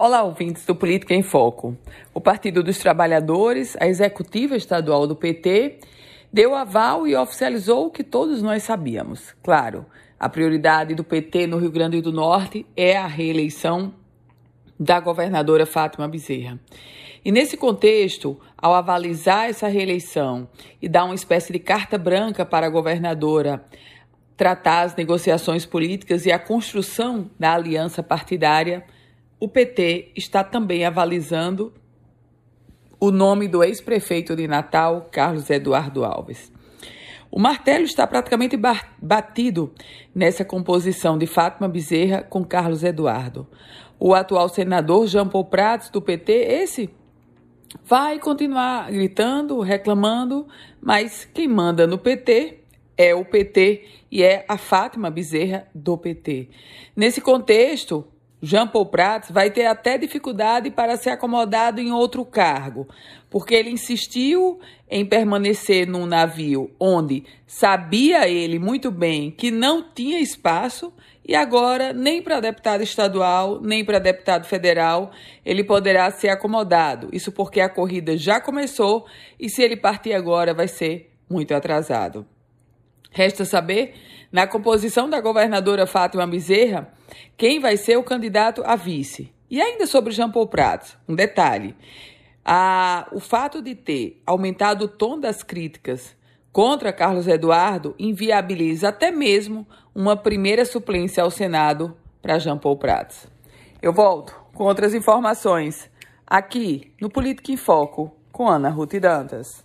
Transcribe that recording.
Olá, ouvintes do Política em Foco. O Partido dos Trabalhadores, a executiva estadual do PT, deu aval e oficializou o que todos nós sabíamos. Claro, a prioridade do PT no Rio Grande do Norte é a reeleição da governadora Fátima Bezerra. E nesse contexto, ao avalizar essa reeleição e dar uma espécie de carta branca para a governadora tratar as negociações políticas e a construção da aliança partidária, o PT está também avalizando o nome do ex-prefeito de Natal, Carlos Eduardo Alves. O martelo está praticamente batido nessa composição de Fátima Bezerra com Carlos Eduardo. O atual senador Jean Paul Prats, do PT, esse vai continuar gritando, reclamando, mas quem manda no PT é o PT e é a Fátima Bezerra do PT. Nesse contexto, Jean Paul Prats vai ter até dificuldade para ser acomodado em outro cargo, porque ele insistiu em permanecer num navio onde sabia ele muito bem que não tinha espaço e agora nem para deputado estadual, nem para deputado federal ele poderá ser acomodado. Isso porque a corrida já começou e se ele partir agora vai ser muito atrasado. Resta saber, na composição da governadora Fátima Bezerra, quem vai ser o candidato a vice. E ainda sobre Jean Paul Prats, um detalhe. O fato de ter aumentado o tom das críticas contra Carlos Eduardo inviabiliza até mesmo uma primeira suplência ao Senado para Jean Paul Prats. Eu volto com outras informações aqui no Política em Foco com Ana Ruth Dantas.